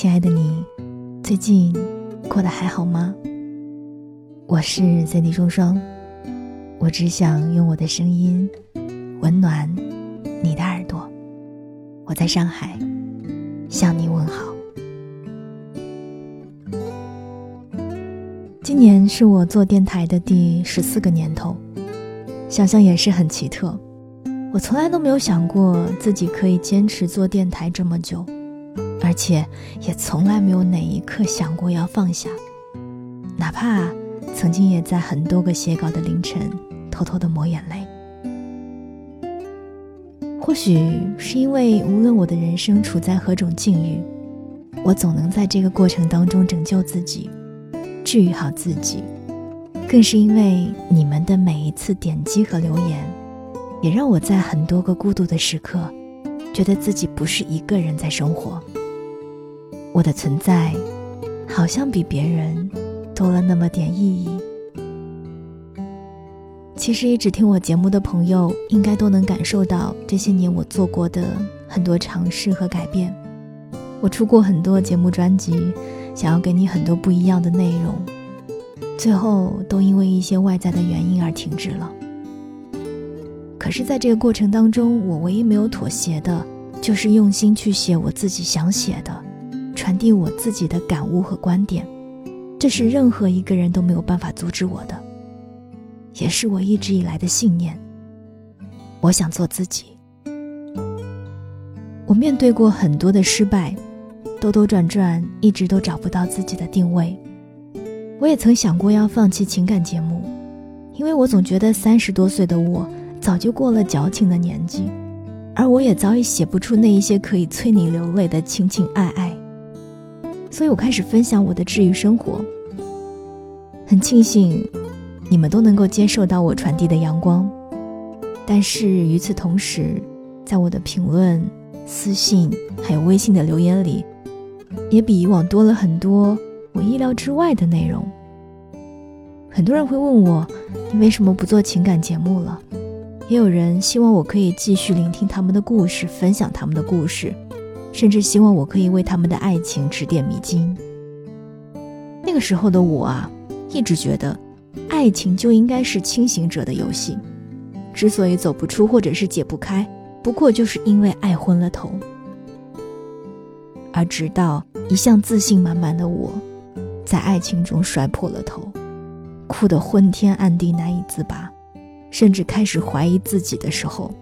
亲爱的你，最近过得还好吗？我是 Cindy 双双，我只想用我的声音温暖你的耳朵。我在上海向你问好。今年是我做电台的第十四个年头，想想也是很奇特。我从来都没有想过自己可以坚持做电台这么久，而且也从来没有哪一刻想过要放下，哪怕曾经也在很多个写稿的凌晨偷偷的抹眼泪。或许是因为无论我的人生处在何种境遇，我总能在这个过程当中拯救自己，治愈好自己，更是因为你们的每一次点击和留言。也让我在很多个孤独的时刻，觉得自己不是一个人在生活。我的存在，好像比别人多了那么点意义。其实，一直听我节目的朋友，应该都能感受到这些年我做过的很多尝试和改变。我出过很多节目专辑，想要给你很多不一样的内容，最后都因为一些外在的原因而停止了。可是，在这个过程当中，我唯一没有妥协的，就是用心去写我自己想写的，传递我自己的感悟和观点。这是任何一个人都没有办法阻止我的，也是我一直以来的信念。我想做自己。我面对过很多的失败，兜兜转转，一直都找不到自己的定位。我也曾想过要放弃情感节目，因为我总觉得三十多岁的我。早就过了矫情的年纪，而我也早已写不出那一些可以催你流泪的情情爱爱，所以我开始分享我的治愈生活。很庆幸，你们都能够接受到我传递的阳光，但是与此同时，在我的评论、私信还有微信的留言里，也比以往多了很多我意料之外的内容。很多人会问我，你为什么不做情感节目了？也有人希望我可以继续聆听他们的故事，分享他们的故事，甚至希望我可以为他们的爱情指点迷津。那个时候的我啊，一直觉得，爱情就应该是清醒者的游戏，之所以走不出或者是解不开，不过就是因为爱昏了头。而直到一向自信满满的我，在爱情中摔破了头，哭得昏天暗地，难以自拔。甚至开始怀疑自己的时候，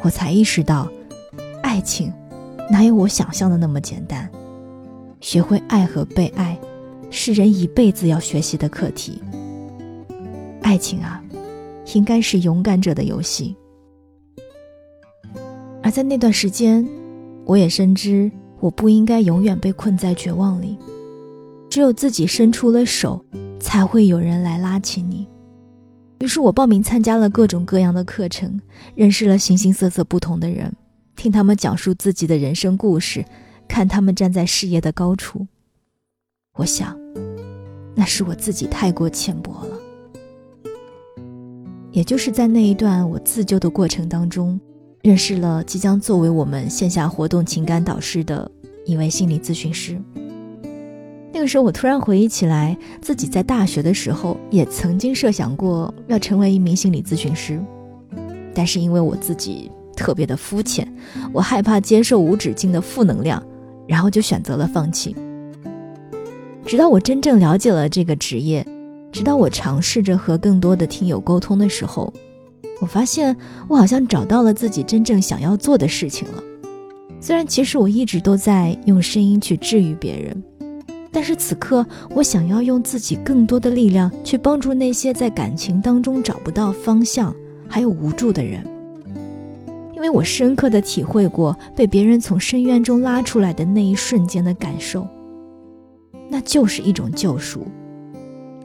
我才意识到，爱情哪有我想象的那么简单。学会爱和被爱，是人一辈子要学习的课题。爱情啊，应该是勇敢者的游戏。而在那段时间，我也深知，我不应该永远被困在绝望里。只有自己伸出了手，才会有人来拉起你。于是我报名参加了各种各样的课程，认识了形形色色不同的人，听他们讲述自己的人生故事，看他们站在事业的高处。我想，那是我自己太过浅薄了。也就是在那一段我自救的过程当中，认识了即将作为我们线下活动情感导师的一位心理咨询师。那个时候，我突然回忆起来，自己在大学的时候也曾经设想过要成为一名心理咨询师，但是因为我自己特别的肤浅，我害怕接受无止境的负能量，然后就选择了放弃。直到我真正了解了这个职业，直到我尝试着和更多的听友沟通的时候，我发现我好像找到了自己真正想要做的事情了。虽然其实我一直都在用声音去治愈别人。但是此刻，我想要用自己更多的力量去帮助那些在感情当中找不到方向还有无助的人，因为我深刻的体会过被别人从深渊中拉出来的那一瞬间的感受，那就是一种救赎，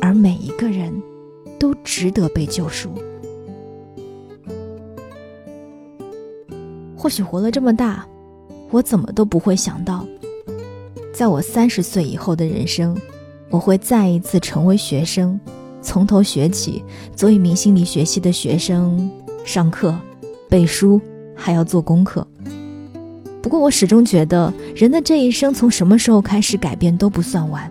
而每一个人都值得被救赎。或许活了这么大，我怎么都不会想到。在我三十岁以后的人生，我会再一次成为学生，从头学起，做一名心理学系的学生，上课、背书，还要做功课。不过我始终觉得，人的这一生从什么时候开始改变都不算晚，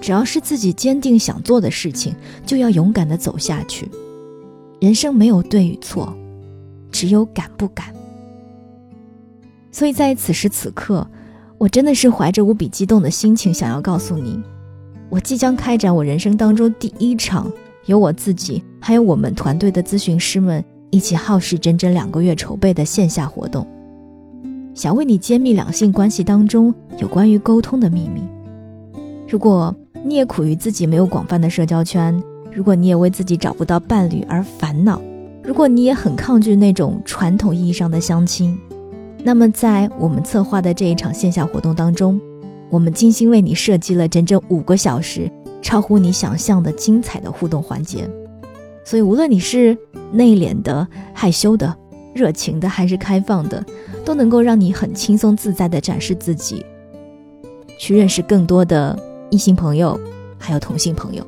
只要是自己坚定想做的事情，就要勇敢地走下去。人生没有对与错，只有敢不敢。所以在此时此刻，我真的是怀着无比激动的心情，想要告诉你，我即将开展我人生当中第一场由我自己还有我们团队的咨询师们一起耗时整整两个月筹备的线下活动。想为你揭秘两性关系当中有关于沟通的秘密。如果你也苦于自己没有广泛的社交圈，如果你也为自己找不到伴侣而烦恼，如果你也很抗拒那种传统意义上的相亲，那么在我们策划的这一场线下活动当中，我们精心为你设计了整整五个小时，超乎你想象的精彩的互动环节。所以，无论你是内敛的、害羞的、热情的，还是开放的。都能够让你很轻松自在地展示自己，去认识更多的异性朋友，还有同性朋友。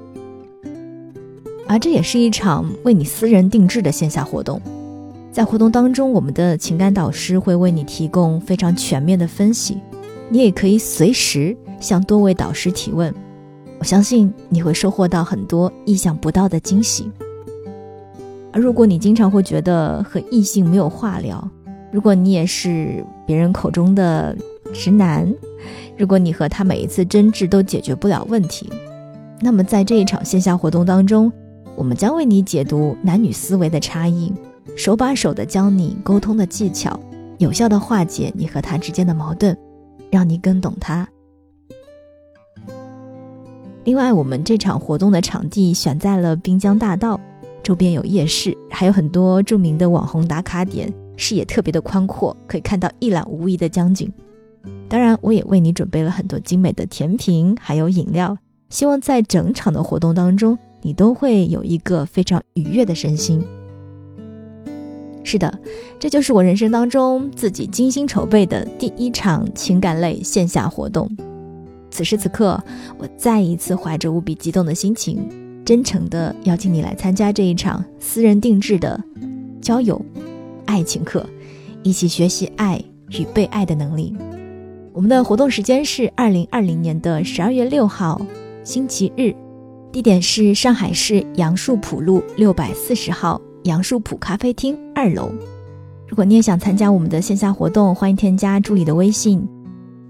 而这也是一场为你私人定制的线下活动，在活动当中，我们的情感导师会为你提供非常全面的分析，你也可以随时向多位导师提问。我相信你会收获到很多意想不到的惊喜。而如果你经常会觉得和异性没有话聊，如果你也是别人口中的直男，如果你和他每一次争执都解决不了问题，那么在这一场线下活动当中，我们将为你解读男女思维的差异，手把手的教你沟通的技巧，有效的化解你和他之间的矛盾，让你更懂他。另外，我们这场活动的场地选在了滨江大道，周边有夜市，还有很多著名的网红打卡点。视野特别的宽阔，可以看到一览无遗的江景。当然，我也为你准备了很多精美的甜品，还有饮料。希望在整场的活动当中，你都会有一个非常愉悦的身心。是的，这就是我人生当中自己精心筹备的第一场情感类线下活动。此时此刻，我再一次怀着无比激动的心情，真诚的邀请你来参加这一场私人定制的交友。爱情课，一起学习爱与被爱的能力。我们的活动时间是二零二零年的十二月六号，星期日，地点是上海市杨树浦路六百四十号杨树浦咖啡厅二楼。如果你也想参加我们的线下活动，欢迎添加助理的微信，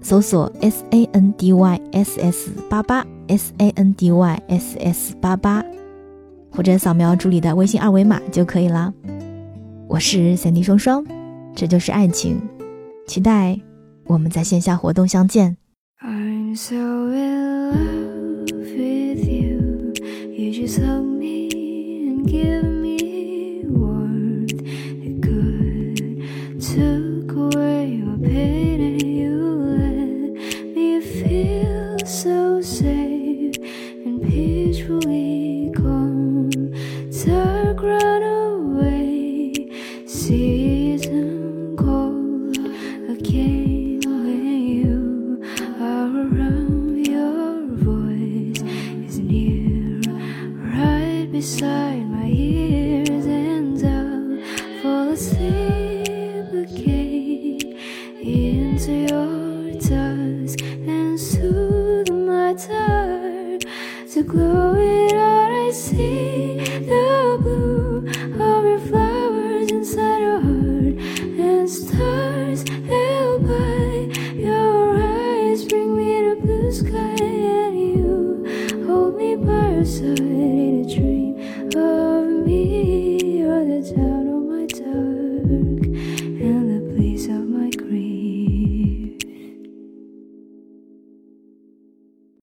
搜索 S A N D Y S S 八八 S A N D Y S S 八八，或者扫描助理的微信二维码就可以了。我是三 D 双双，这就是爱情，期待我们在线下活动相见。I'm so in love with you. You just love into your touch and soothe my tired to glow it all I see the blue of your flowers inside your heart and stars held by your eyes bring me to blue skies.